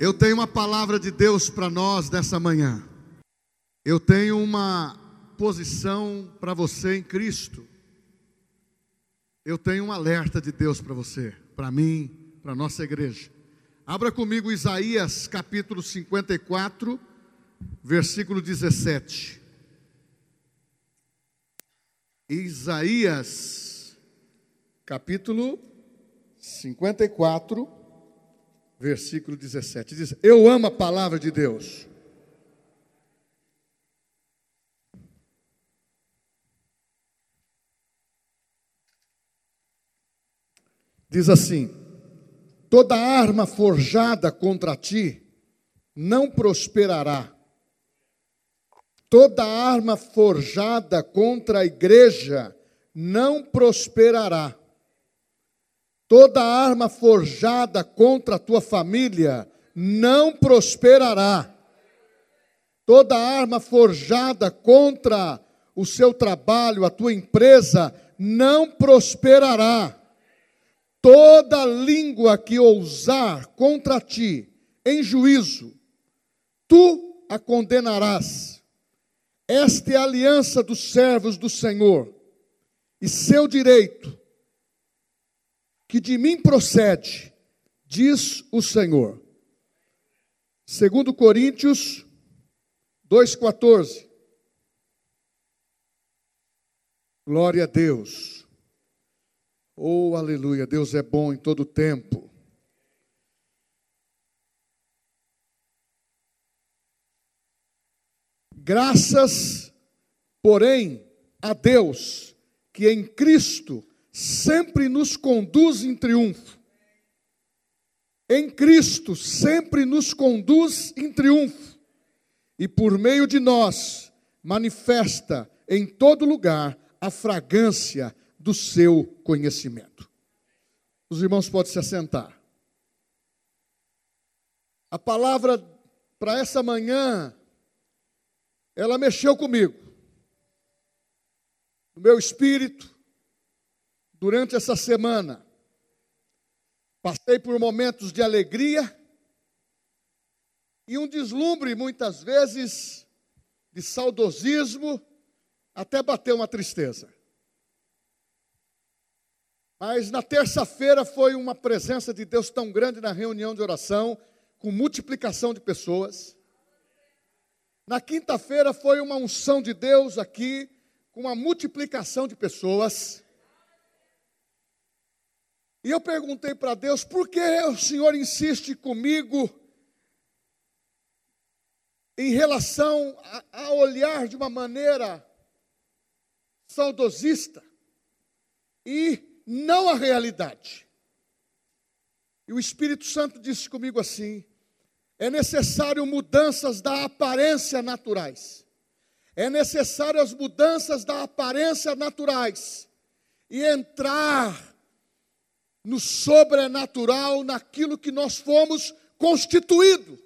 Eu tenho uma palavra de Deus para nós nessa manhã. Eu tenho uma posição para você em Cristo. Eu tenho um alerta de Deus para você, para mim, para nossa igreja. Abra comigo Isaías capítulo 54, versículo 17. Isaías capítulo 54, versículo 17. Diz: Eu amo a palavra de Deus. Diz assim: Toda arma forjada contra ti não prosperará. Toda arma forjada contra a igreja não prosperará. Toda arma forjada contra a tua família não prosperará. Toda arma forjada contra o seu trabalho, a tua empresa, não prosperará. Toda língua que ousar contra ti em juízo, tu a condenarás. Esta é a aliança dos servos do Senhor, e seu direito que de mim procede, diz o Senhor. Segundo Coríntios 2:14. Glória a Deus. Oh, aleluia, Deus é bom em todo tempo. Graças, porém, a Deus, que em Cristo sempre nos conduz em triunfo. Em Cristo sempre nos conduz em triunfo. E por meio de nós manifesta em todo lugar a fragrância do seu conhecimento. Os irmãos podem se assentar. A palavra para essa manhã, ela mexeu comigo, no meu espírito, durante essa semana. Passei por momentos de alegria e um deslumbre, muitas vezes, de saudosismo, até bater uma tristeza. Mas na terça-feira foi uma presença de Deus tão grande na reunião de oração, com multiplicação de pessoas. Na quinta-feira foi uma unção de Deus aqui, com uma multiplicação de pessoas. E eu perguntei para Deus, por que o Senhor insiste comigo em relação a, a olhar de uma maneira saudosista e não a realidade? E o Espírito Santo disse comigo assim: é necessário mudanças da aparência naturais. É necessário as mudanças da aparência naturais e entrar no sobrenatural, naquilo que nós fomos constituídos.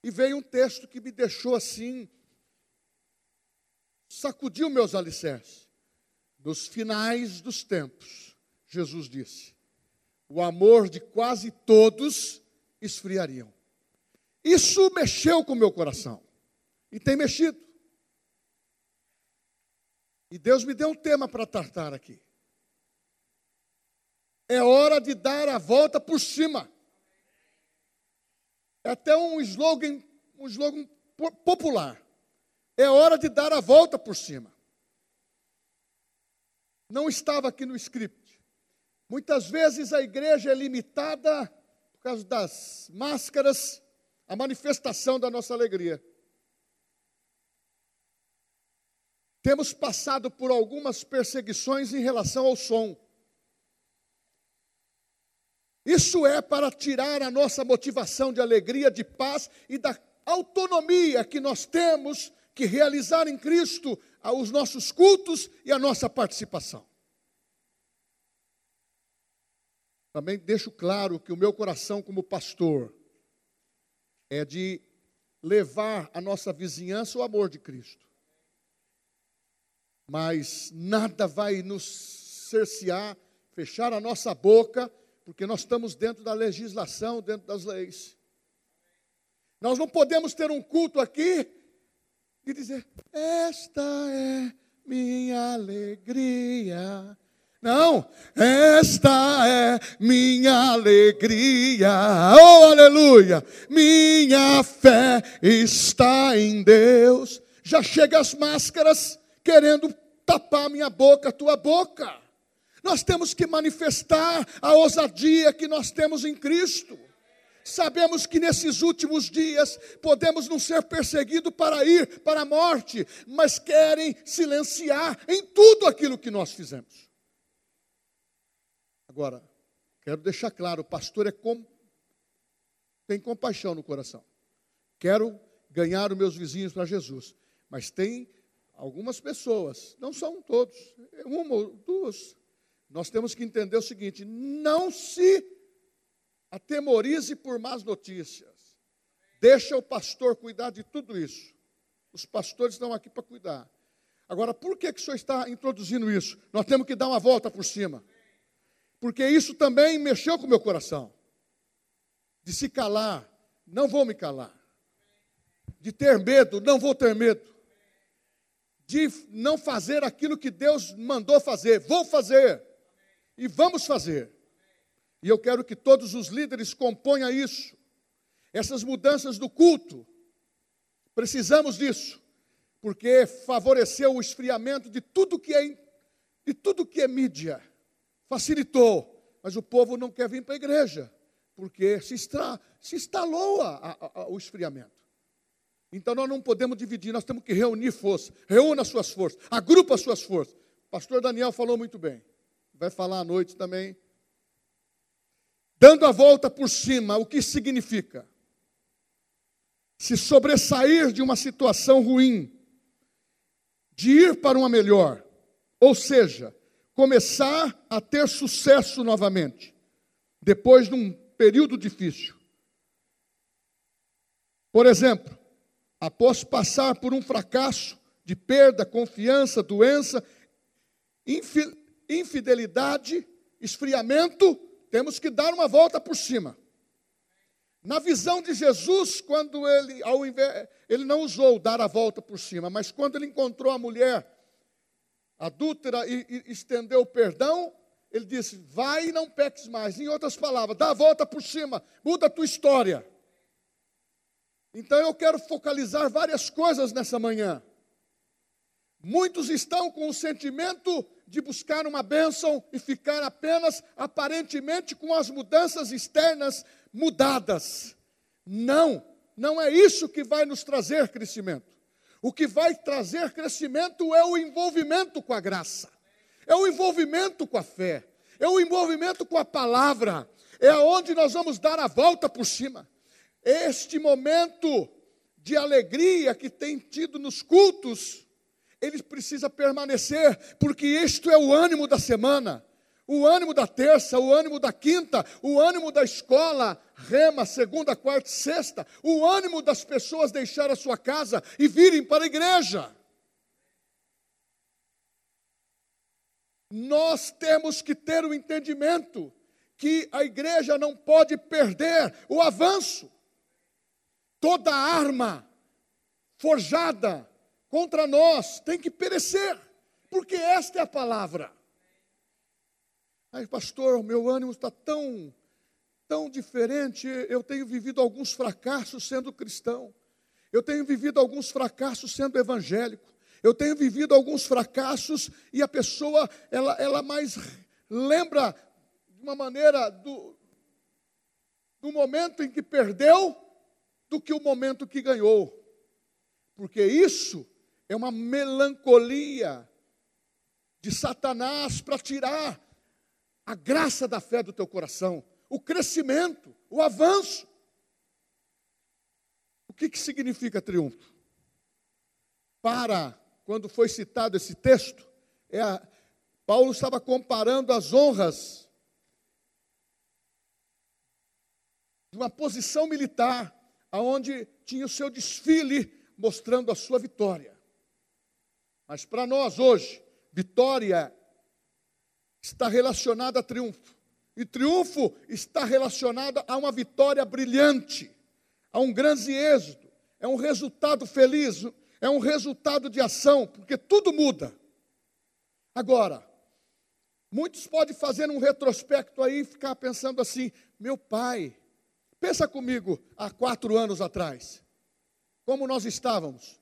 E veio um texto que me deixou assim, sacudiu meus alicerces. Nos finais dos tempos, Jesus disse: o amor de quase todos esfriariam. Isso mexeu com o meu coração. E tem mexido. E Deus me deu um tema para tratar aqui. É hora de dar a volta por cima. É até um slogan, um slogan popular. É hora de dar a volta por cima. Não estava aqui no script. Muitas vezes a igreja é limitada por causa das máscaras, a manifestação da nossa alegria. Temos passado por algumas perseguições em relação ao som. Isso é para tirar a nossa motivação de alegria, de paz e da autonomia que nós temos que realizar em Cristo os nossos cultos e a nossa participação. Também deixo claro que o meu coração, como pastor, é de levar a nossa vizinhança o amor de Cristo mas nada vai nos cercear, fechar a nossa boca porque nós estamos dentro da legislação, dentro das leis. Nós não podemos ter um culto aqui e dizer: Esta é minha alegria. Não, esta é minha alegria, oh aleluia, minha fé está em Deus. Já chega as máscaras querendo tapar minha boca, tua boca. Nós temos que manifestar a ousadia que nós temos em Cristo. Sabemos que nesses últimos dias podemos não ser perseguidos para ir para a morte, mas querem silenciar em tudo aquilo que nós fizemos. Agora, quero deixar claro: o pastor é com... tem compaixão no coração. Quero ganhar os meus vizinhos para Jesus, mas tem algumas pessoas, não são todos, uma ou duas, nós temos que entender o seguinte: não se atemorize por más notícias. Deixa o pastor cuidar de tudo isso. Os pastores estão aqui para cuidar. Agora, por que, que o senhor está introduzindo isso? Nós temos que dar uma volta por cima. Porque isso também mexeu com o meu coração. De se calar, não vou me calar. De ter medo, não vou ter medo. De não fazer aquilo que Deus mandou fazer, vou fazer. E vamos fazer. E eu quero que todos os líderes componham isso. Essas mudanças do culto, precisamos disso, porque favoreceu o esfriamento de tudo que é de tudo que é mídia. Facilitou, mas o povo não quer vir para a igreja, porque se, está, se instalou a, a, a, o esfriamento. Então nós não podemos dividir, nós temos que reunir forças. Reúna as suas forças, agrupa as suas forças. Pastor Daniel falou muito bem. Vai falar à noite também dando a volta por cima, o que significa? Se sobressair de uma situação ruim, de ir para uma melhor, ou seja, começar a ter sucesso novamente, depois de um período difícil. Por exemplo, após passar por um fracasso de perda, confiança, doença, infidelidade, esfriamento, temos que dar uma volta por cima. Na visão de Jesus, quando ele, ao invés, ele não usou dar a volta por cima, mas quando ele encontrou a mulher adúltera e, e estendeu o perdão, ele disse: Vai e não peques mais. Em outras palavras, dá a volta por cima, muda a tua história. Então eu quero focalizar várias coisas nessa manhã. Muitos estão com o sentimento de buscar uma bênção e ficar apenas aparentemente com as mudanças externas mudadas. Não, não é isso que vai nos trazer crescimento. O que vai trazer crescimento é o envolvimento com a graça, é o envolvimento com a fé, é o envolvimento com a palavra, é aonde nós vamos dar a volta por cima. Este momento de alegria que tem tido nos cultos, ele precisa permanecer, porque isto é o ânimo da semana, o ânimo da terça, o ânimo da quinta, o ânimo da escola, rema, segunda, quarta, sexta, o ânimo das pessoas deixar a sua casa e virem para a igreja. Nós temos que ter o entendimento que a igreja não pode perder o avanço. Toda arma forjada contra nós tem que perecer, porque esta é a palavra. Ai, pastor, meu ânimo está tão, tão diferente. Eu tenho vivido alguns fracassos sendo cristão. Eu tenho vivido alguns fracassos sendo evangélico. Eu tenho vivido alguns fracassos e a pessoa, ela, ela mais lembra de uma maneira do, do momento em que perdeu do que o momento que ganhou. Porque isso é uma melancolia de Satanás para tirar a graça da fé do teu coração, o crescimento, o avanço. O que, que significa triunfo? Para, quando foi citado esse texto, é a, Paulo estava comparando as honras de uma posição militar, aonde tinha o seu desfile mostrando a sua vitória. Mas para nós hoje, vitória está relacionada a triunfo. E triunfo está relacionado a uma vitória brilhante, a um grande êxito, é um resultado feliz, é um resultado de ação, porque tudo muda. Agora, muitos podem fazer um retrospecto aí e ficar pensando assim: meu pai, pensa comigo há quatro anos atrás, como nós estávamos.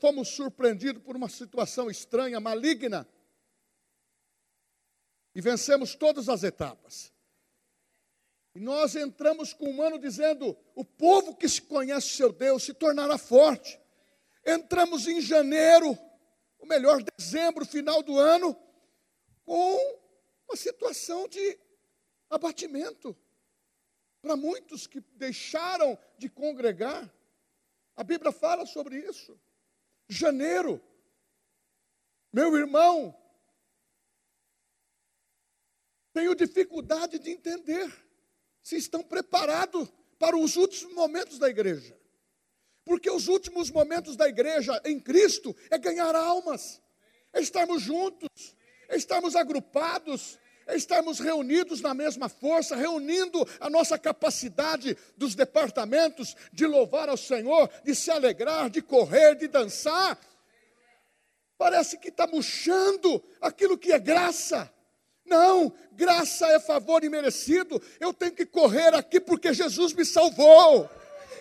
fomos surpreendidos por uma situação estranha, maligna, e vencemos todas as etapas. E nós entramos com um ano dizendo: o povo que se conhece seu Deus se tornará forte. Entramos em janeiro, melhor dezembro, final do ano, com uma situação de abatimento. Para muitos que deixaram de congregar, a Bíblia fala sobre isso janeiro. Meu irmão, tenho dificuldade de entender se estão preparados para os últimos momentos da igreja. Porque os últimos momentos da igreja em Cristo é ganhar almas, é estarmos juntos, é estarmos agrupados, é estarmos reunidos na mesma força, reunindo a nossa capacidade dos departamentos de louvar ao Senhor, de se alegrar, de correr, de dançar. Parece que está murchando aquilo que é graça. Não, graça é favor imerecido. Eu tenho que correr aqui porque Jesus me salvou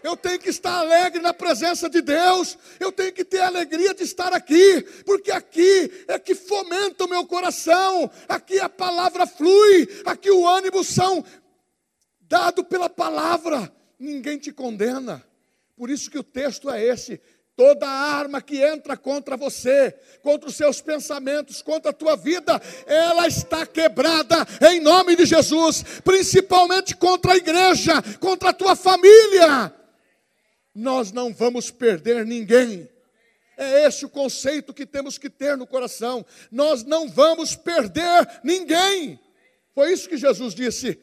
eu tenho que estar alegre na presença de Deus, eu tenho que ter alegria de estar aqui, porque aqui é que fomenta o meu coração, aqui a palavra flui, aqui o ânimo são dado pela palavra, ninguém te condena. Por isso que o texto é esse: toda arma que entra contra você, contra os seus pensamentos, contra a tua vida, ela está quebrada em nome de Jesus, principalmente contra a igreja, contra a tua família nós não vamos perder ninguém. É esse o conceito que temos que ter no coração. Nós não vamos perder ninguém. Foi isso que Jesus disse: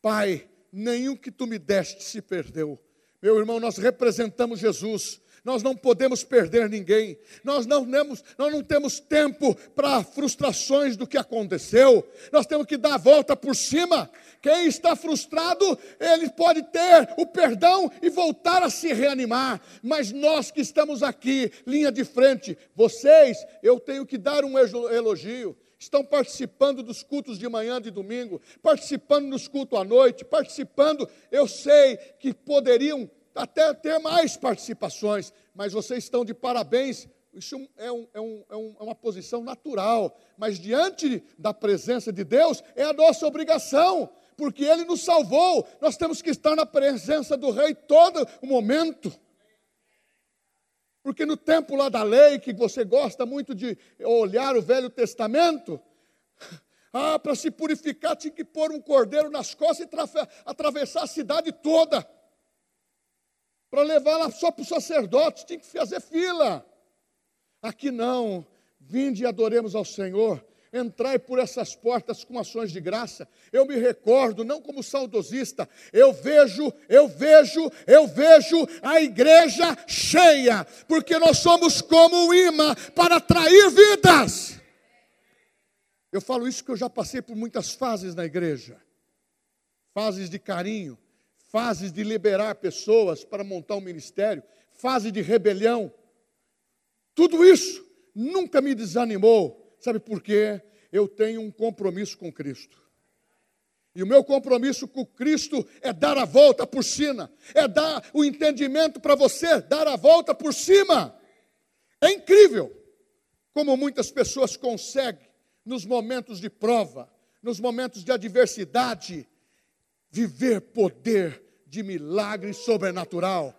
Pai, nenhum que tu me deste se perdeu. Meu irmão, nós representamos Jesus. Nós não podemos perder ninguém. Nós não temos, nós não temos tempo para frustrações do que aconteceu. Nós temos que dar a volta por cima. Quem está frustrado, ele pode ter o perdão e voltar a se reanimar. Mas nós que estamos aqui, linha de frente, vocês, eu tenho que dar um elogio estão participando dos cultos de manhã, de domingo, participando dos cultos à noite, participando. Eu sei que poderiam até ter mais participações, mas vocês estão de parabéns. Isso é, é, um, é, um, é uma posição natural, mas diante da presença de Deus é a nossa obrigação, porque Ele nos salvou. Nós temos que estar na presença do Rei todo o momento. Porque no tempo lá da lei, que você gosta muito de olhar o Velho Testamento, ah, para se purificar tinha que pôr um cordeiro nas costas e atravessar a cidade toda para levar lá só para o sacerdote, tinha que fazer fila. Aqui não, vinde e adoremos ao Senhor, entrai por essas portas com ações de graça. Eu me recordo, não como saudosista, eu vejo, eu vejo, eu vejo a igreja cheia, porque nós somos como um imã para atrair vidas. Eu falo isso porque eu já passei por muitas fases na igreja fases de carinho, fases de liberar pessoas para montar um ministério, fase de rebelião. Tudo isso nunca me desanimou. Sabe por quê? Eu tenho um compromisso com Cristo. E o meu compromisso com Cristo é dar a volta por cima, é dar o entendimento para você, dar a volta por cima. É incrível como muitas pessoas conseguem, nos momentos de prova, nos momentos de adversidade, viver poder de milagre sobrenatural.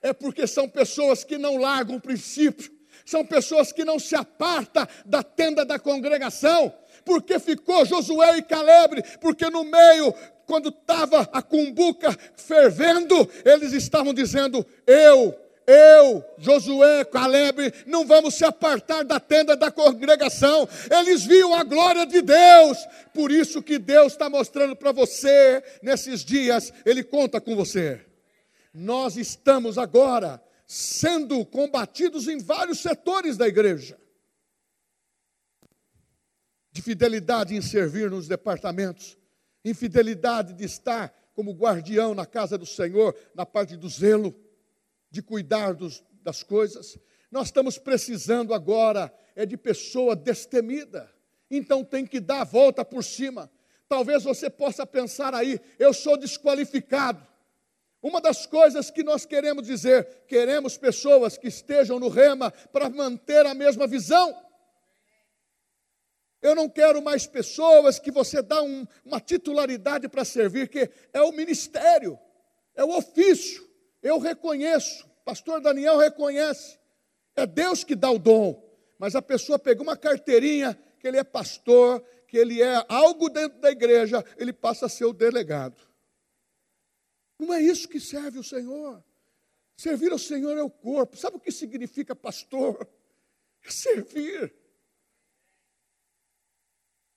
É porque são pessoas que não largam o princípio, são pessoas que não se apartam da tenda da congregação, porque ficou Josué e Caleb, porque no meio, quando estava a cumbuca fervendo, eles estavam dizendo: Eu eu, Josué, Caleb, não vamos se apartar da tenda da congregação. Eles viam a glória de Deus. Por isso que Deus está mostrando para você nesses dias, Ele conta com você. Nós estamos agora sendo combatidos em vários setores da igreja. De fidelidade em servir nos departamentos, infidelidade de estar como guardião na casa do Senhor, na parte do zelo, de cuidar dos, das coisas. Nós estamos precisando agora é de pessoa destemida. Então tem que dar a volta por cima. Talvez você possa pensar aí, eu sou desqualificado. Uma das coisas que nós queremos dizer, queremos pessoas que estejam no rema para manter a mesma visão. Eu não quero mais pessoas que você dá um, uma titularidade para servir, que é o ministério, é o ofício. Eu reconheço, pastor Daniel reconhece, é Deus que dá o dom, mas a pessoa pegou uma carteirinha que ele é pastor, que ele é algo dentro da igreja, ele passa a ser o delegado. Não é isso que serve o Senhor. Servir ao Senhor é o corpo. Sabe o que significa pastor? É servir.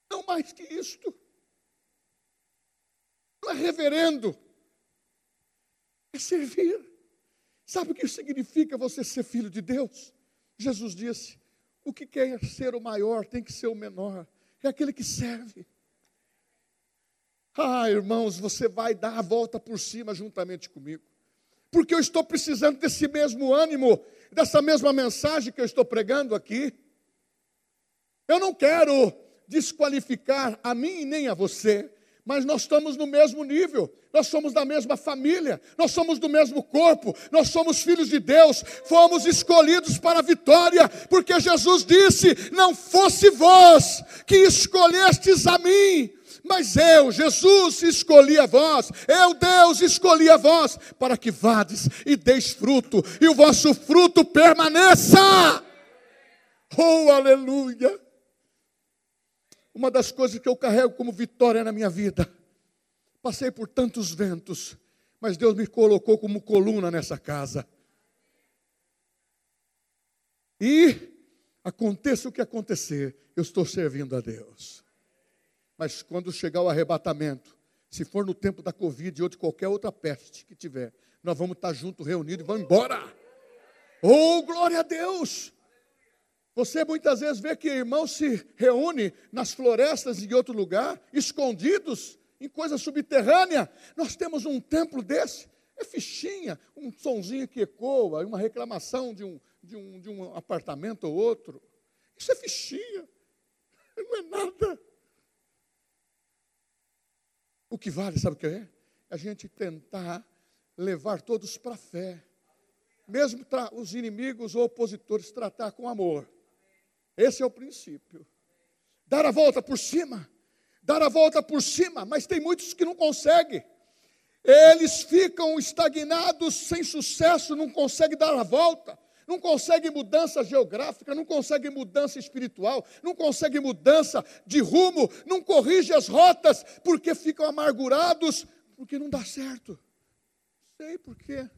Não mais que isto. Não é reverendo. É servir. Sabe o que significa você ser filho de Deus? Jesus disse: o que quer ser o maior tem que ser o menor. É aquele que serve. Ah, irmãos, você vai dar a volta por cima juntamente comigo. Porque eu estou precisando desse mesmo ânimo, dessa mesma mensagem que eu estou pregando aqui. Eu não quero desqualificar a mim nem a você, mas nós estamos no mesmo nível, nós somos da mesma família, nós somos do mesmo corpo, nós somos filhos de Deus, fomos escolhidos para a vitória, porque Jesus disse: Não fosse vós que escolhestes a mim, mas eu, Jesus, escolhi a vós, eu, Deus, escolhi a vós, para que vades e deis fruto, e o vosso fruto permaneça. Oh, aleluia! Uma das coisas que eu carrego como vitória na minha vida, passei por tantos ventos, mas Deus me colocou como coluna nessa casa. E aconteça o que acontecer, eu estou servindo a Deus. Mas quando chegar o arrebatamento, se for no tempo da Covid ou de qualquer outra peste que tiver, nós vamos estar juntos, reunidos e vamos embora. Oh, glória a Deus! Você muitas vezes vê que irmãos se reúnem nas florestas em outro lugar, escondidos em coisa subterrânea. Nós temos um templo desse, é fichinha, um sonzinho que ecoa, uma reclamação de um, de um, de um apartamento ou outro. Isso é fichinha, não é nada. O que vale, sabe o que é? A gente tentar levar todos para a fé. Mesmo os inimigos ou opositores tratar com amor. Esse é o princípio. Dar a volta por cima. Dar a volta por cima, mas tem muitos que não conseguem. Eles ficam estagnados, sem sucesso, não conseguem dar a volta não consegue mudança geográfica, não consegue mudança espiritual, não consegue mudança de rumo, não corrige as rotas, porque ficam amargurados, porque não dá certo. Sei por quê.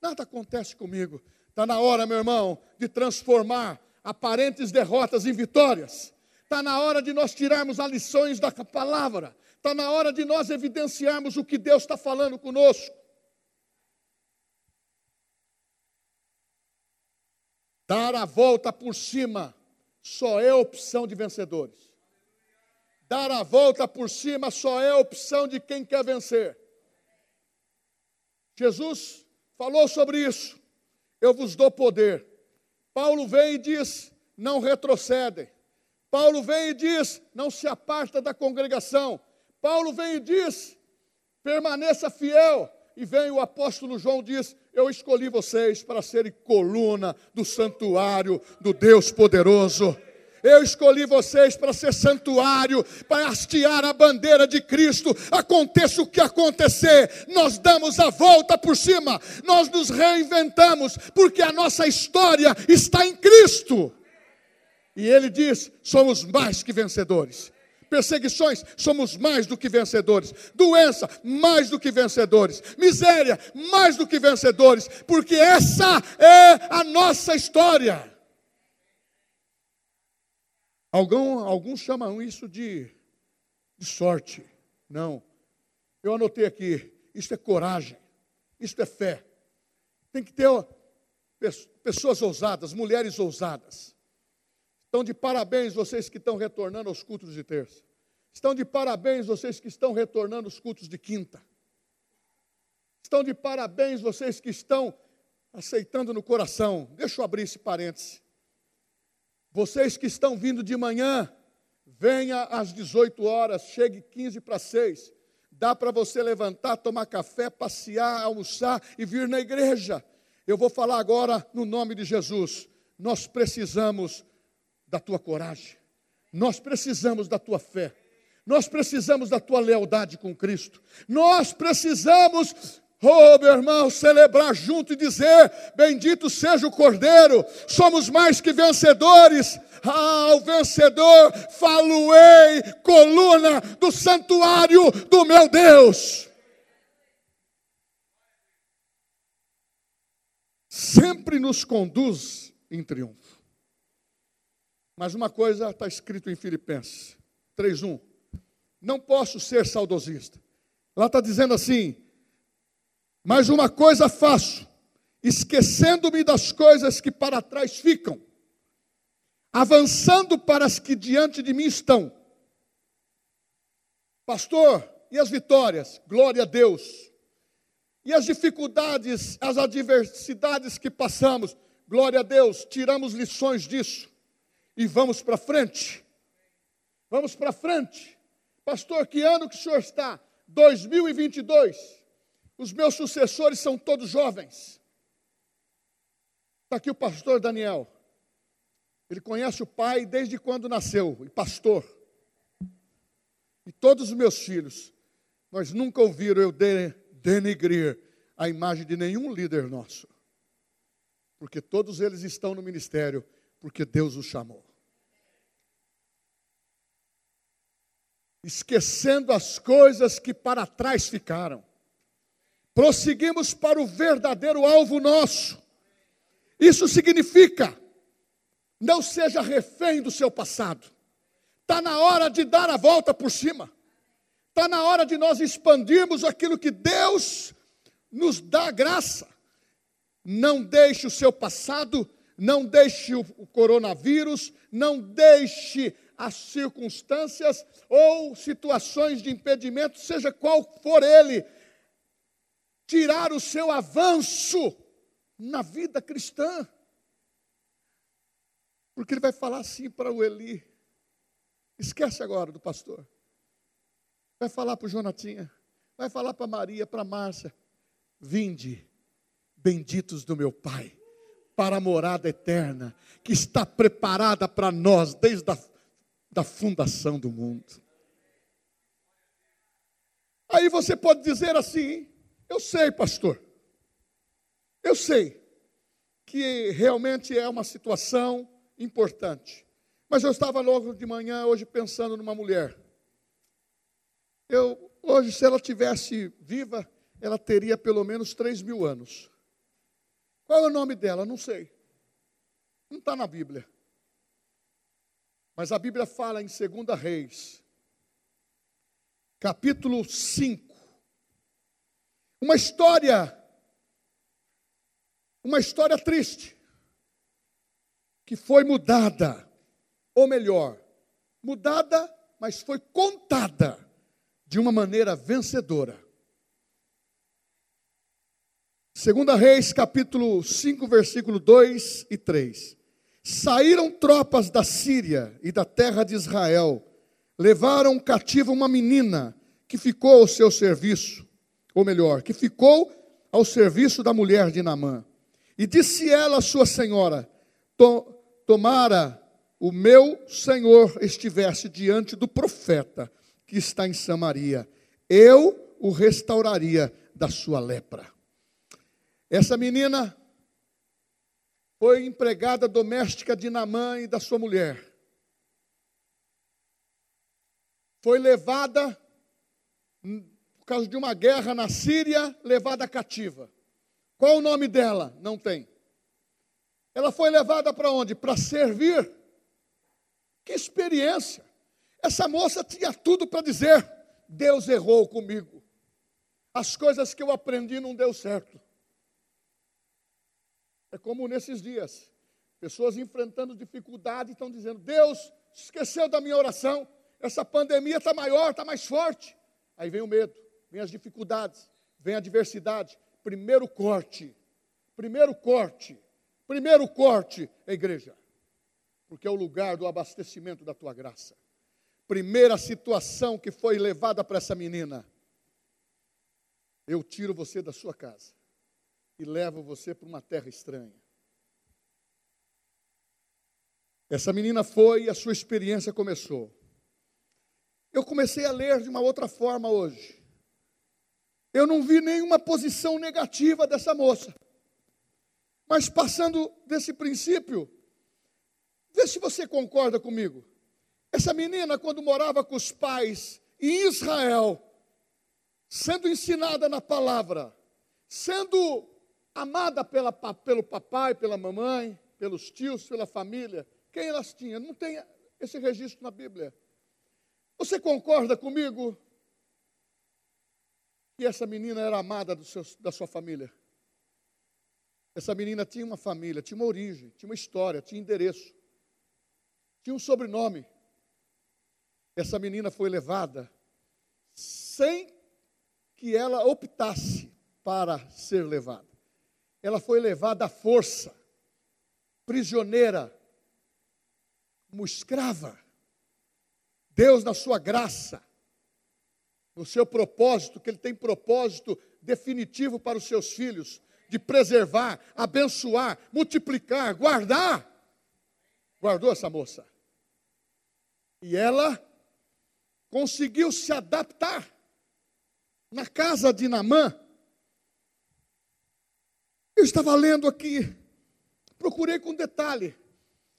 Nada acontece comigo. Está na hora, meu irmão, de transformar aparentes derrotas em vitórias. Está na hora de nós tirarmos as lições da palavra. Está na hora de nós evidenciarmos o que Deus está falando conosco. Dar a volta por cima só é opção de vencedores. Dar a volta por cima só é opção de quem quer vencer. Jesus falou sobre isso. Eu vos dou poder. Paulo vem e diz: não retrocedem. Paulo vem e diz: não se aparta da congregação. Paulo vem e diz: permaneça fiel. E vem o apóstolo João diz: Eu escolhi vocês para serem coluna do santuário do Deus poderoso. Eu escolhi vocês para ser santuário, para hastear a bandeira de Cristo. Aconteça o que acontecer, nós damos a volta por cima, nós nos reinventamos, porque a nossa história está em Cristo. E ele diz: somos mais que vencedores perseguições, somos mais do que vencedores. Doença, mais do que vencedores. Miséria, mais do que vencedores. Porque essa é a nossa história. Algum, alguns chamam isso de, de sorte. Não. Eu anotei aqui: isso é coragem, isso é fé. Tem que ter pessoas ousadas, mulheres ousadas. Estão de parabéns vocês que estão retornando aos cultos de terça. Estão de parabéns vocês que estão retornando aos cultos de quinta. Estão de parabéns vocês que estão aceitando no coração. Deixa eu abrir esse parêntese. Vocês que estão vindo de manhã, venha às 18 horas, chegue 15 para 6. Dá para você levantar, tomar café, passear, almoçar e vir na igreja. Eu vou falar agora no nome de Jesus. Nós precisamos da tua coragem. Nós precisamos da tua fé. Nós precisamos da tua lealdade com Cristo. Nós precisamos Oh, meu irmão, celebrar junto e dizer: Bendito seja o Cordeiro, somos mais que vencedores. Ah, o vencedor, falo-ei, coluna do santuário do meu Deus. Sempre nos conduz em triunfo. Mas uma coisa está escrito em Filipenses 3:1. Não posso ser saudosista. Lá está dizendo assim: mas uma coisa faço, esquecendo-me das coisas que para trás ficam, avançando para as que diante de mim estão. Pastor, e as vitórias? Glória a Deus. E as dificuldades, as adversidades que passamos? Glória a Deus, tiramos lições disso e vamos para frente. Vamos para frente. Pastor, que ano que o senhor está? 2022. Os meus sucessores são todos jovens. Está aqui o pastor Daniel. Ele conhece o pai desde quando nasceu, e pastor. E todos os meus filhos, nós nunca ouviram eu denegrir a imagem de nenhum líder nosso. Porque todos eles estão no ministério, porque Deus os chamou. Esquecendo as coisas que para trás ficaram prosseguimos para o verdadeiro alvo nosso. Isso significa, não seja refém do seu passado. Está na hora de dar a volta por cima. Está na hora de nós expandirmos aquilo que Deus nos dá graça. Não deixe o seu passado, não deixe o coronavírus, não deixe as circunstâncias ou situações de impedimento, seja qual for ele, tirar o seu avanço na vida cristã. Porque ele vai falar assim para o Eli. Esquece agora do pastor. Vai falar para o Jonatinha. Vai falar para Maria, para Márcia. Vinde, benditos do meu Pai, para a morada eterna, que está preparada para nós desde a da fundação do mundo. Aí você pode dizer assim: eu sei, pastor. Eu sei que realmente é uma situação importante. Mas eu estava logo de manhã hoje pensando numa mulher. Eu hoje, se ela tivesse viva, ela teria pelo menos 3 mil anos. Qual é o nome dela? Não sei. Não está na Bíblia. Mas a Bíblia fala em 2 Reis, capítulo 5, uma história, uma história triste, que foi mudada, ou melhor, mudada, mas foi contada de uma maneira vencedora. Segunda Reis, capítulo 5, versículo 2 e 3. Saíram tropas da Síria e da terra de Israel, levaram cativa uma menina que ficou ao seu serviço ou melhor, que ficou ao serviço da mulher de Namã. E disse ela à sua senhora: Tomara o meu senhor estivesse diante do profeta que está em Samaria, eu o restauraria da sua lepra. Essa menina foi empregada doméstica de Namã e da sua mulher. Foi levada por causa de uma guerra na Síria, levada cativa. Qual o nome dela? Não tem. Ela foi levada para onde? Para servir. Que experiência! Essa moça tinha tudo para dizer: Deus errou comigo. As coisas que eu aprendi não deu certo. É como nesses dias. Pessoas enfrentando dificuldade estão dizendo: Deus esqueceu da minha oração, essa pandemia está maior, está mais forte. Aí vem o medo, vem as dificuldades, vem a adversidade. Primeiro corte, primeiro corte, primeiro corte a igreja, porque é o lugar do abastecimento da tua graça. Primeira situação que foi levada para essa menina: eu tiro você da sua casa e levo você para uma terra estranha. Essa menina foi e a sua experiência começou. Eu comecei a ler de uma outra forma hoje. Eu não vi nenhuma posição negativa dessa moça. Mas passando desse princípio, vê se você concorda comigo. Essa menina, quando morava com os pais em Israel, sendo ensinada na palavra, sendo amada pela, pelo papai, pela mamãe, pelos tios, pela família, quem elas tinham? Não tem esse registro na Bíblia. Você concorda comigo que essa menina era amada seu, da sua família? Essa menina tinha uma família, tinha uma origem, tinha uma história, tinha endereço, tinha um sobrenome. Essa menina foi levada sem que ela optasse para ser levada. Ela foi levada à força, prisioneira, como escrava. Deus, na sua graça, no seu propósito, que Ele tem propósito definitivo para os seus filhos, de preservar, abençoar, multiplicar, guardar. Guardou essa moça. E ela conseguiu se adaptar na casa de Namã. Eu estava lendo aqui, procurei com detalhe.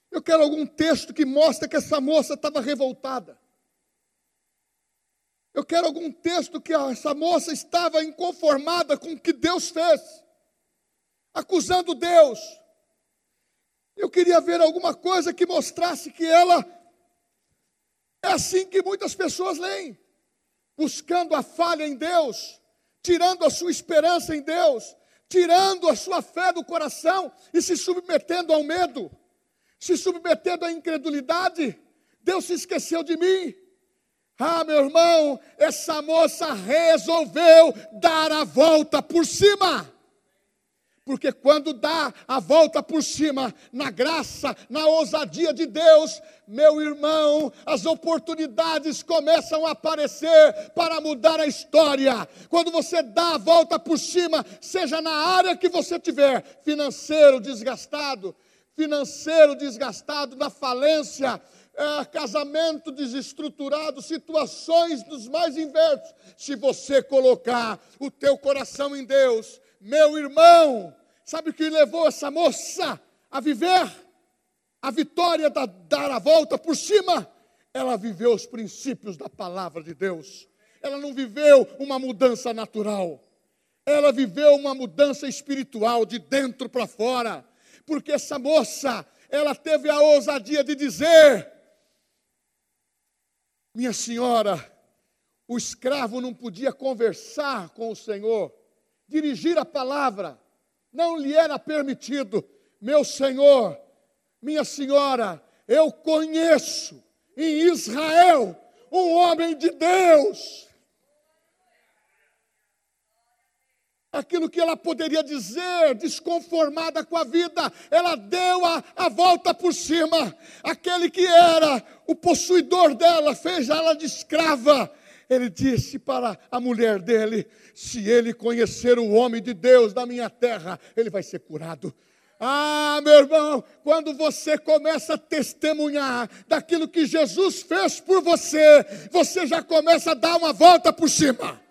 Eu quero algum texto que mostre que essa moça estava revoltada. Eu quero algum texto que essa moça estava inconformada com o que Deus fez, acusando Deus. Eu queria ver alguma coisa que mostrasse que ela é assim que muitas pessoas leem, buscando a falha em Deus, tirando a sua esperança em Deus, tirando a sua fé do coração e se submetendo ao medo se submetendo à incredulidade. Deus se esqueceu de mim. Ah, meu irmão, essa moça resolveu dar a volta por cima. Porque quando dá a volta por cima, na graça, na ousadia de Deus, meu irmão, as oportunidades começam a aparecer para mudar a história. Quando você dá a volta por cima, seja na área que você tiver, financeiro desgastado, financeiro desgastado, na falência, é, casamento desestruturado, situações dos mais inversos. Se você colocar o teu coração em Deus, meu irmão, sabe o que levou essa moça a viver a vitória da dar a volta por cima? Ela viveu os princípios da palavra de Deus. Ela não viveu uma mudança natural. Ela viveu uma mudança espiritual de dentro para fora porque essa moça, ela teve a ousadia de dizer: Minha senhora, o escravo não podia conversar com o Senhor, dirigir a palavra, não lhe era permitido. Meu senhor, minha senhora, eu conheço em Israel um homem de Deus aquilo que ela poderia dizer, desconformada com a vida, ela deu a, a volta por cima. Aquele que era o possuidor dela, fez ela de escrava. Ele disse para a mulher dele: Se ele conhecer o homem de Deus da minha terra, ele vai ser curado. Ah, meu irmão, quando você começa a testemunhar daquilo que Jesus fez por você, você já começa a dar uma volta por cima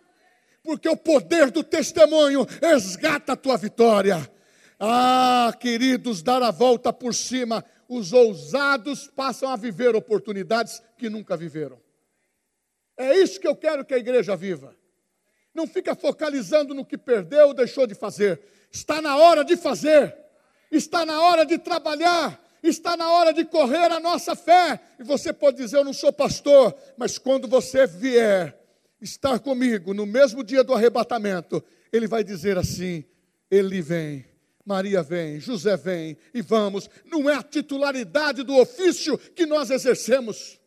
porque o poder do testemunho resgata a tua vitória. Ah, queridos, dar a volta por cima, os ousados passam a viver oportunidades que nunca viveram. É isso que eu quero que a igreja viva. Não fica focalizando no que perdeu ou deixou de fazer. Está na hora de fazer. Está na hora de trabalhar. Está na hora de correr a nossa fé. E você pode dizer: Eu não sou pastor, mas quando você vier estar comigo no mesmo dia do arrebatamento, ele vai dizer assim: Ele vem, Maria vem, José vem e vamos. Não é a titularidade do ofício que nós exercemos,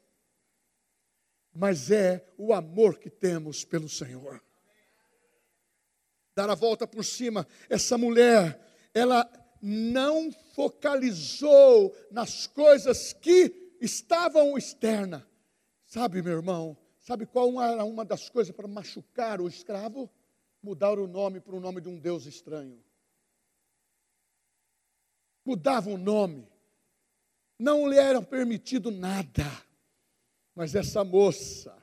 mas é o amor que temos pelo Senhor. Dar a volta por cima, essa mulher, ela não focalizou nas coisas que estavam externa. Sabe, meu irmão, sabe qual era uma das coisas para machucar o escravo? Mudar o nome para o nome de um Deus estranho mudava o nome, não lhe era permitido nada. Mas essa moça,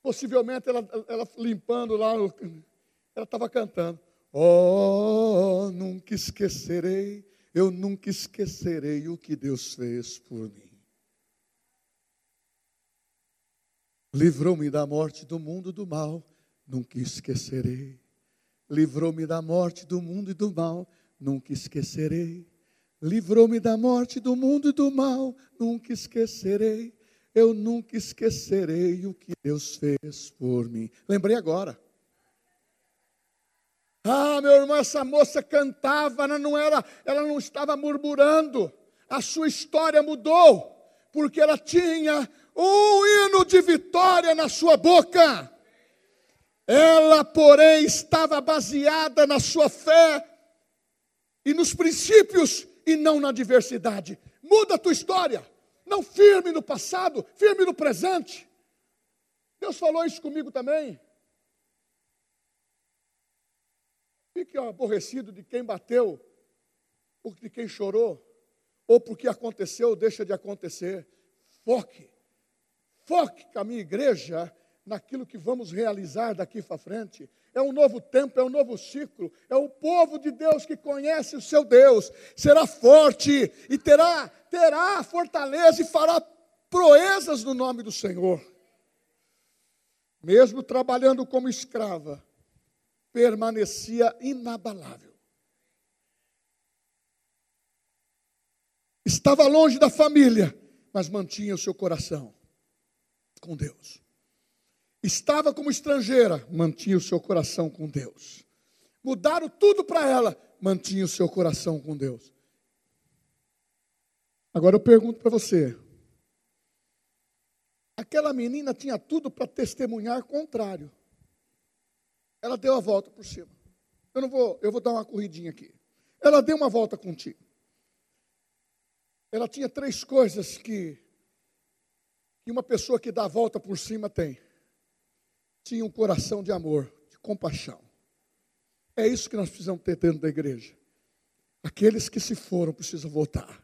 possivelmente ela, ela limpando lá, ela estava cantando. Oh, nunca esquecerei, eu nunca esquecerei o que Deus fez por mim. Livrou-me da morte do mundo e do mal, nunca esquecerei. Livrou-me da morte do mundo e do mal, nunca esquecerei. Livrou-me da morte, do mundo e do mal, nunca esquecerei. Eu nunca esquecerei o que Deus fez por mim. Lembrei agora. Ah, meu irmão, essa moça cantava, ela não era, ela não estava murmurando. A sua história mudou, porque ela tinha um hino de vitória na sua boca. Ela, porém, estava baseada na sua fé e nos princípios e não na diversidade. Muda a tua história. Não firme no passado, firme no presente. Deus falou isso comigo também. Fique aborrecido de quem bateu, ou de quem chorou, ou porque aconteceu, deixa de acontecer. Foque. Foque com a minha igreja naquilo que vamos realizar daqui para frente. É um novo tempo, é um novo ciclo. É o povo de Deus que conhece o seu Deus. Será forte e terá, terá fortaleza e fará proezas no nome do Senhor. Mesmo trabalhando como escrava, permanecia inabalável. Estava longe da família, mas mantinha o seu coração com Deus. Estava como estrangeira, mantinha o seu coração com Deus. Mudaram tudo para ela, mantinha o seu coração com Deus. Agora eu pergunto para você: aquela menina tinha tudo para testemunhar contrário. Ela deu a volta por cima. Eu não vou, eu vou dar uma corridinha aqui. Ela deu uma volta contigo. Ela tinha três coisas que, que uma pessoa que dá a volta por cima tem tinha um coração de amor, de compaixão. É isso que nós precisamos ter dentro da igreja. Aqueles que se foram precisam voltar.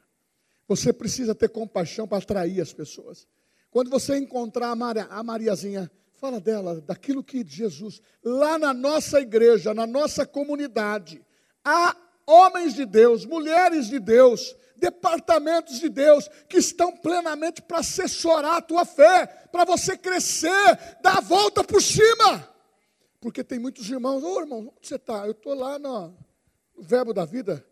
Você precisa ter compaixão para atrair as pessoas. Quando você encontrar a, Maria, a Mariazinha, fala dela, daquilo que Jesus, lá na nossa igreja, na nossa comunidade, há homens de Deus, mulheres de Deus, departamentos de Deus que estão plenamente para assessorar a tua fé, para você crescer, dar a volta por cima. Porque tem muitos irmãos, ô oh, irmão, onde você está? Eu estou lá no, Verbo da Vida.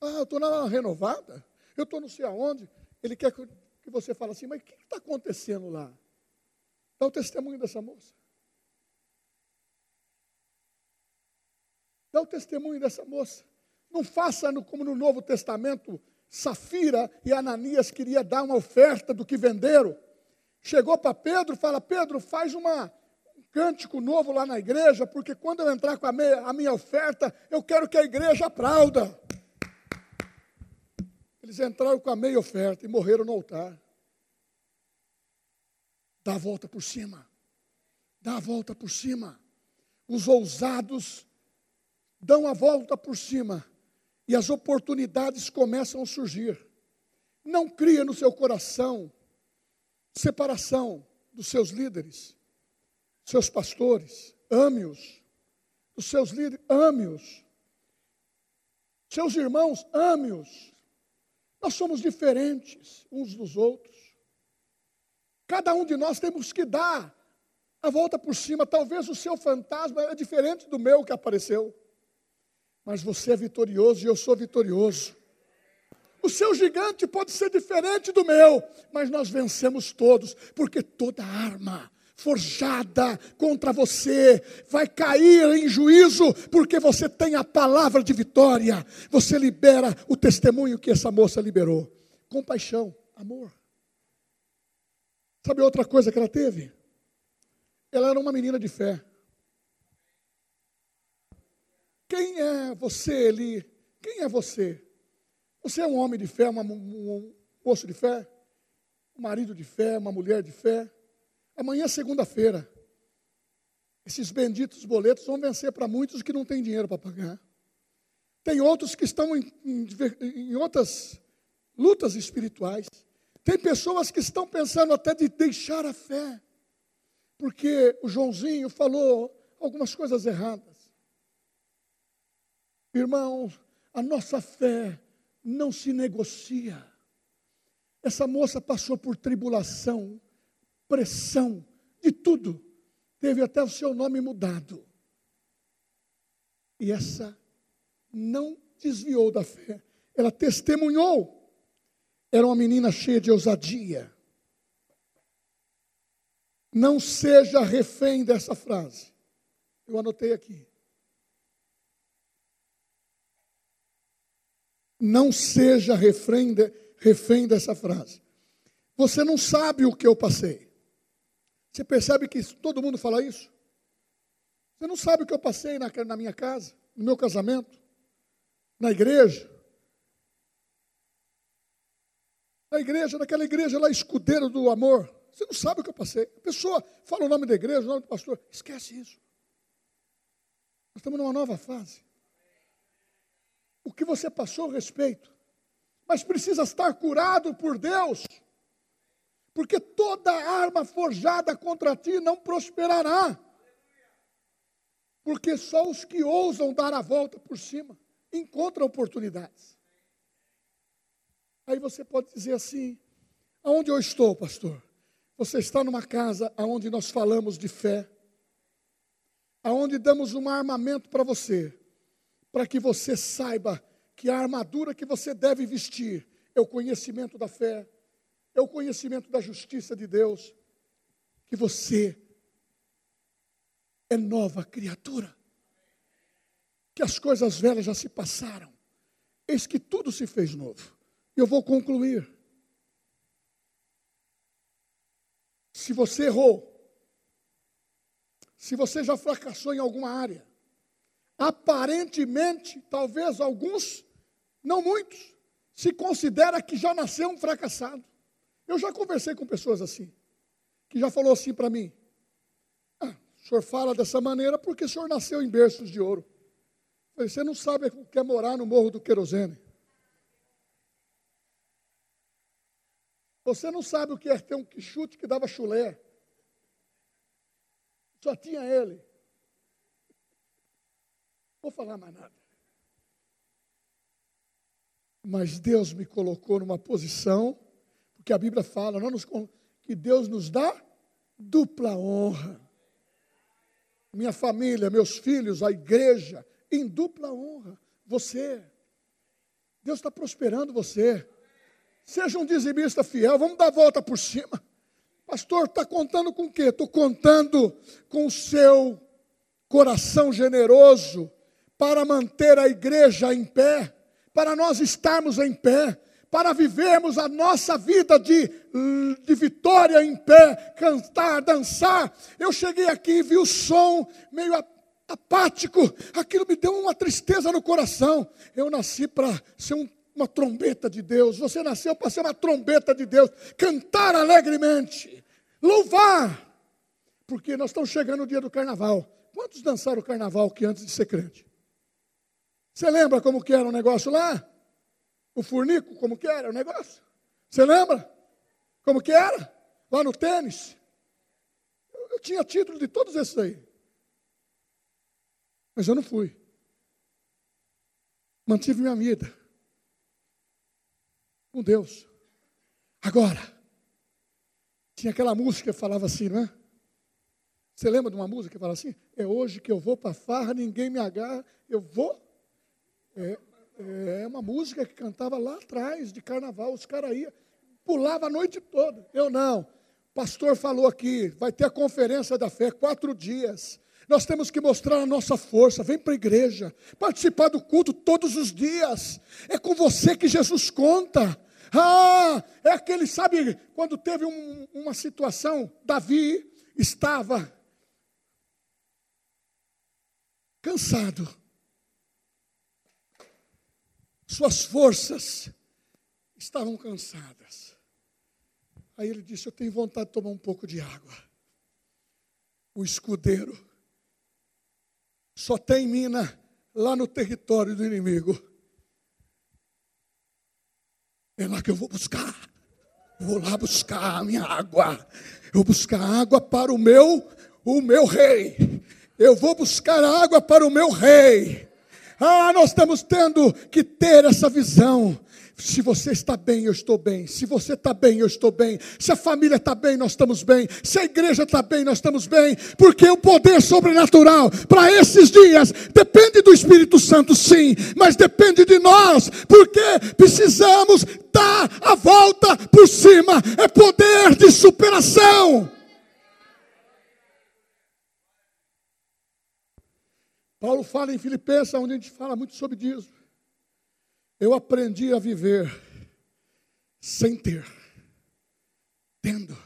Ah, eu estou na renovada. Eu estou não sei aonde. Ele quer que, que você fale assim, mas o que está acontecendo lá? Dá o testemunho dessa moça. Dá o testemunho dessa moça. Não faça como no Novo Testamento, Safira e Ananias queria dar uma oferta do que venderam. Chegou para Pedro, fala: Pedro, faz uma, um cântico novo lá na igreja, porque quando eu entrar com a, meia, a minha oferta, eu quero que a igreja aplauda. Eles entraram com a meia oferta e morreram no altar. Dá a volta por cima. Dá a volta por cima. Os ousados dão a volta por cima e as oportunidades começam a surgir. Não cria no seu coração separação dos seus líderes, seus pastores, ame-os. Os seus líderes, ame-os. Seus irmãos, ame-os. Nós somos diferentes uns dos outros. Cada um de nós temos que dar a volta por cima. Talvez o seu fantasma é diferente do meu que apareceu mas você é vitorioso e eu sou vitorioso. O seu gigante pode ser diferente do meu, mas nós vencemos todos, porque toda arma forjada contra você vai cair em juízo, porque você tem a palavra de vitória. Você libera o testemunho que essa moça liberou. Compaixão, amor. Sabe outra coisa que ela teve? Ela era uma menina de fé. Quem é você, Eli? Quem é você? Você é um homem de fé, uma, um moço de fé? Um marido de fé, uma mulher de fé? Amanhã é segunda-feira. Esses benditos boletos vão vencer para muitos que não têm dinheiro para pagar. Tem outros que estão em, em, em outras lutas espirituais. Tem pessoas que estão pensando até de deixar a fé, porque o Joãozinho falou algumas coisas erradas. Irmãos, a nossa fé não se negocia. Essa moça passou por tribulação, pressão, de tudo. Teve até o seu nome mudado. E essa não desviou da fé. Ela testemunhou. Era uma menina cheia de ousadia. Não seja refém dessa frase. Eu anotei aqui. Não seja refém, de, refém dessa frase. Você não sabe o que eu passei. Você percebe que todo mundo fala isso? Você não sabe o que eu passei na, na minha casa, no meu casamento, na igreja. Na igreja, naquela igreja lá, escudeira do amor. Você não sabe o que eu passei. A pessoa fala o nome da igreja, o nome do pastor. Esquece isso. Nós estamos numa nova fase. O que você passou, respeito. Mas precisa estar curado por Deus porque toda arma forjada contra ti não prosperará. Porque só os que ousam dar a volta por cima encontram oportunidades. Aí você pode dizer assim: aonde eu estou, pastor? Você está numa casa onde nós falamos de fé, aonde damos um armamento para você, para que você saiba que a armadura que você deve vestir é o conhecimento da fé, é o conhecimento da justiça de Deus, que você é nova criatura, que as coisas velhas já se passaram, eis que tudo se fez novo. Eu vou concluir. Se você errou, se você já fracassou em alguma área, aparentemente, talvez alguns, não muitos, se considera que já nasceu um fracassado. Eu já conversei com pessoas assim, que já falou assim para mim: ah, o senhor fala dessa maneira porque o senhor nasceu em berços de ouro. Você não sabe o que é morar no morro do querosene. Você não sabe o que é ter um quichute que dava chulé. Só tinha ele. Vou falar mais nada. Mas Deus me colocou numa posição que a Bíblia fala, nos, que Deus nos dá dupla honra. Minha família, meus filhos, a igreja, em dupla honra. Você. Deus está prosperando você. Seja um dizimista fiel, vamos dar a volta por cima. Pastor, está contando com o quê? Estou contando com o seu coração generoso para manter a igreja em pé, para nós estarmos em pé, para vivermos a nossa vida de, de vitória em pé, cantar, dançar. Eu cheguei aqui e vi o som meio apático, aquilo me deu uma tristeza no coração. Eu nasci para ser um, uma trombeta de Deus, você nasceu para ser uma trombeta de Deus, cantar alegremente, louvar, porque nós estamos chegando no dia do carnaval. Quantos dançaram o carnaval que antes de ser crente? Você lembra como que era o negócio lá? o furnico, como que era o negócio? Você lembra? Como que era? Lá no tênis. Eu, eu tinha título de todos esses aí. Mas eu não fui. Mantive minha vida com Deus. Agora, tinha aquela música que falava assim, não é? Você lembra de uma música que fala assim? É hoje que eu vou para farra, ninguém me agarra, eu vou. É, é uma música que cantava lá atrás, de carnaval. Os caras iam, pulava a noite toda. Eu não. pastor falou aqui, vai ter a conferência da fé, quatro dias. Nós temos que mostrar a nossa força. Vem para a igreja, participar do culto todos os dias. É com você que Jesus conta. Ah, é aquele, sabe, quando teve um, uma situação, Davi estava cansado. Suas forças estavam cansadas. Aí ele disse: Eu tenho vontade de tomar um pouco de água. O escudeiro só tem mina lá no território do inimigo. É lá que eu vou buscar. Vou lá buscar a minha água. Eu vou buscar água para o meu, o meu rei. Eu vou buscar água para o meu rei. Ah, nós estamos tendo que ter essa visão se você está bem, eu estou bem. Se você está bem, eu estou bem. Se a família está bem, nós estamos bem. Se a igreja está bem, nós estamos bem. Porque o poder sobrenatural para esses dias depende do Espírito Santo, sim, mas depende de nós, porque precisamos dar a volta por cima. É poder de superação. Paulo fala em Filipenses, onde a gente fala muito sobre isso. Eu aprendi a viver sem ter, tendo.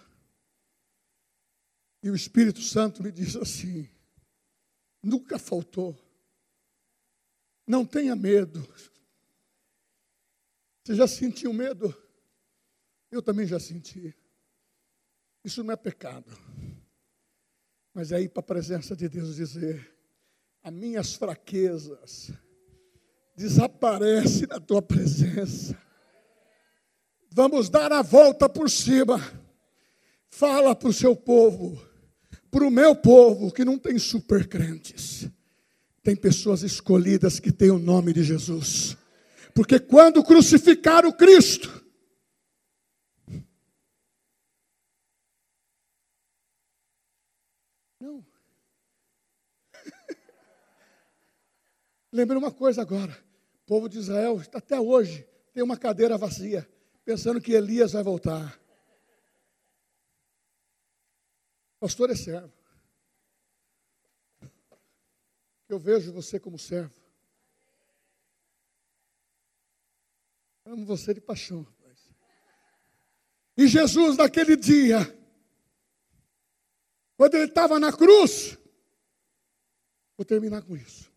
E o Espírito Santo me diz assim: nunca faltou. Não tenha medo. Você já sentiu medo? Eu também já senti. Isso não é pecado. Mas é ir para a presença de Deus dizer: as minhas fraquezas desaparece na tua presença. Vamos dar a volta por cima. Fala para o seu povo, para o meu povo, que não tem super crentes. Tem pessoas escolhidas que têm o nome de Jesus. Porque quando crucificaram Cristo, não. Lembrei uma coisa agora. O povo de Israel, até hoje, tem uma cadeira vazia, pensando que Elias vai voltar. Pastor é servo. Eu vejo você como servo. Amo você de paixão, rapaz. E Jesus, naquele dia, quando ele estava na cruz, vou terminar com isso.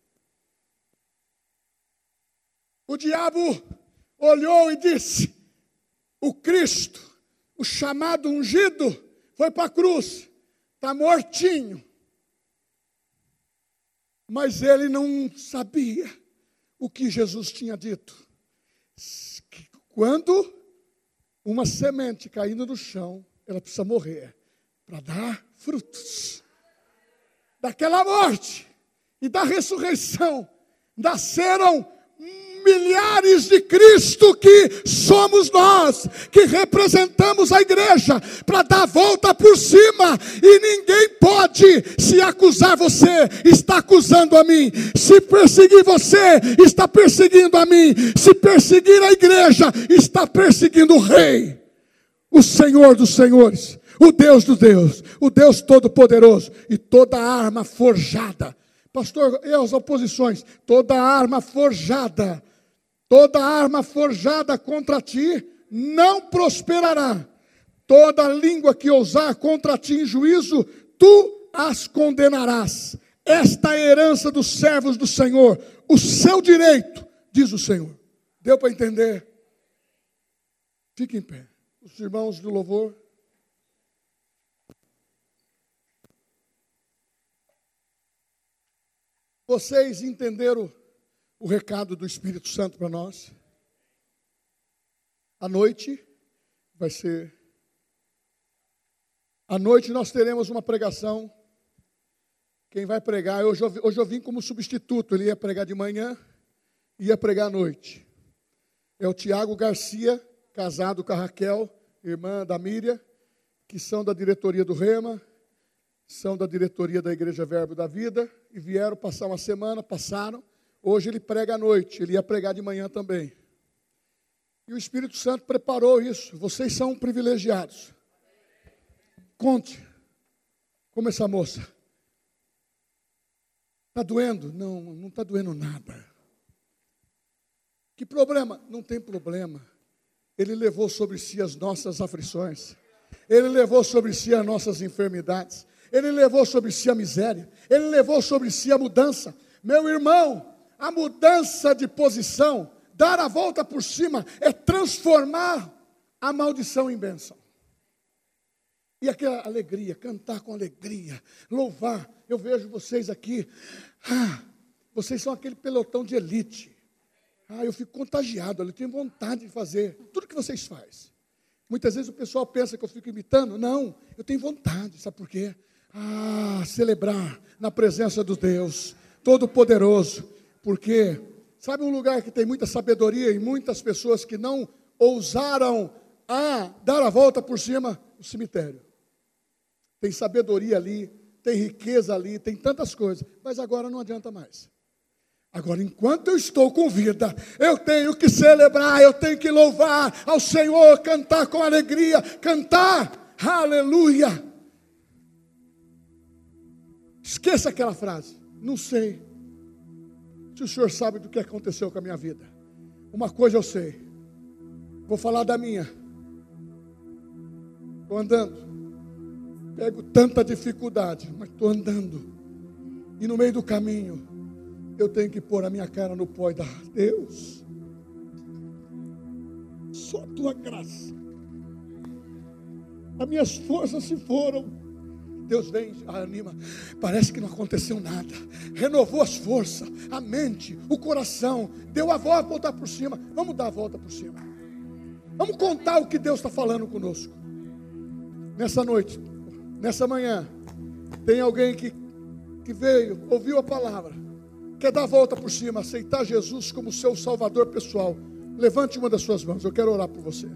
O diabo olhou e disse: O Cristo, o chamado ungido, foi para a cruz, está mortinho. Mas ele não sabia o que Jesus tinha dito. Quando uma semente caindo no chão, ela precisa morrer para dar frutos. Daquela morte e da ressurreição nasceram milhares de Cristo que somos nós, que representamos a igreja, para dar a volta por cima, e ninguém pode se acusar você, está acusando a mim, se perseguir você, está perseguindo a mim, se perseguir a igreja, está perseguindo o Rei, o Senhor dos Senhores, o Deus dos Deus, o Deus Todo-Poderoso, e toda arma forjada. Pastor, e as oposições? Toda arma forjada Toda arma forjada contra ti não prosperará. Toda língua que ousar contra ti em juízo, tu as condenarás. Esta é a herança dos servos do Senhor, o seu direito, diz o Senhor. Deu para entender? Fique em pé. Os irmãos do louvor. Vocês entenderam o recado do Espírito Santo para nós. À noite vai ser. À noite nós teremos uma pregação. Quem vai pregar, hoje eu, hoje eu vim como substituto, ele ia pregar de manhã, ia pregar à noite. É o Tiago Garcia, casado com a Raquel, irmã da Míria, que são da diretoria do Rema, são da diretoria da Igreja Verbo da Vida, e vieram passar uma semana, passaram Hoje ele prega à noite, ele ia pregar de manhã também. E o Espírito Santo preparou isso. Vocês são privilegiados. conte como essa moça. Está doendo? Não, não está doendo nada. Que problema? Não tem problema. Ele levou sobre si as nossas aflições. Ele levou sobre si as nossas enfermidades. Ele levou sobre si a miséria. Ele levou sobre si a mudança. Meu irmão, a mudança de posição, dar a volta por cima, é transformar a maldição em bênção. E aquela alegria, cantar com alegria, louvar. Eu vejo vocês aqui, ah, vocês são aquele pelotão de elite. Ah, eu fico contagiado, eu tenho vontade de fazer tudo que vocês fazem. Muitas vezes o pessoal pensa que eu fico imitando. Não, eu tenho vontade, sabe por quê? Ah, celebrar na presença do Deus Todo-Poderoso. Porque, sabe um lugar que tem muita sabedoria e muitas pessoas que não ousaram a dar a volta por cima? O cemitério. Tem sabedoria ali, tem riqueza ali, tem tantas coisas, mas agora não adianta mais. Agora, enquanto eu estou com vida, eu tenho que celebrar, eu tenho que louvar ao Senhor, cantar com alegria, cantar, aleluia. Esqueça aquela frase, não sei se o senhor sabe do que aconteceu com a minha vida. Uma coisa eu sei, vou falar da minha. Estou andando, pego tanta dificuldade, mas estou andando, e no meio do caminho, eu tenho que pôr a minha cara no pó e dar, Deus, só a tua graça. As minhas forças se foram. Deus vem, anima. Parece que não aconteceu nada. Renovou as forças, a mente, o coração. Deu a volta, voltar por cima. Vamos dar a volta por cima. Vamos contar o que Deus está falando conosco. Nessa noite, nessa manhã, tem alguém que, que veio, ouviu a palavra quer dar a volta por cima, aceitar Jesus como seu salvador pessoal, levante uma das suas mãos. Eu quero orar por você.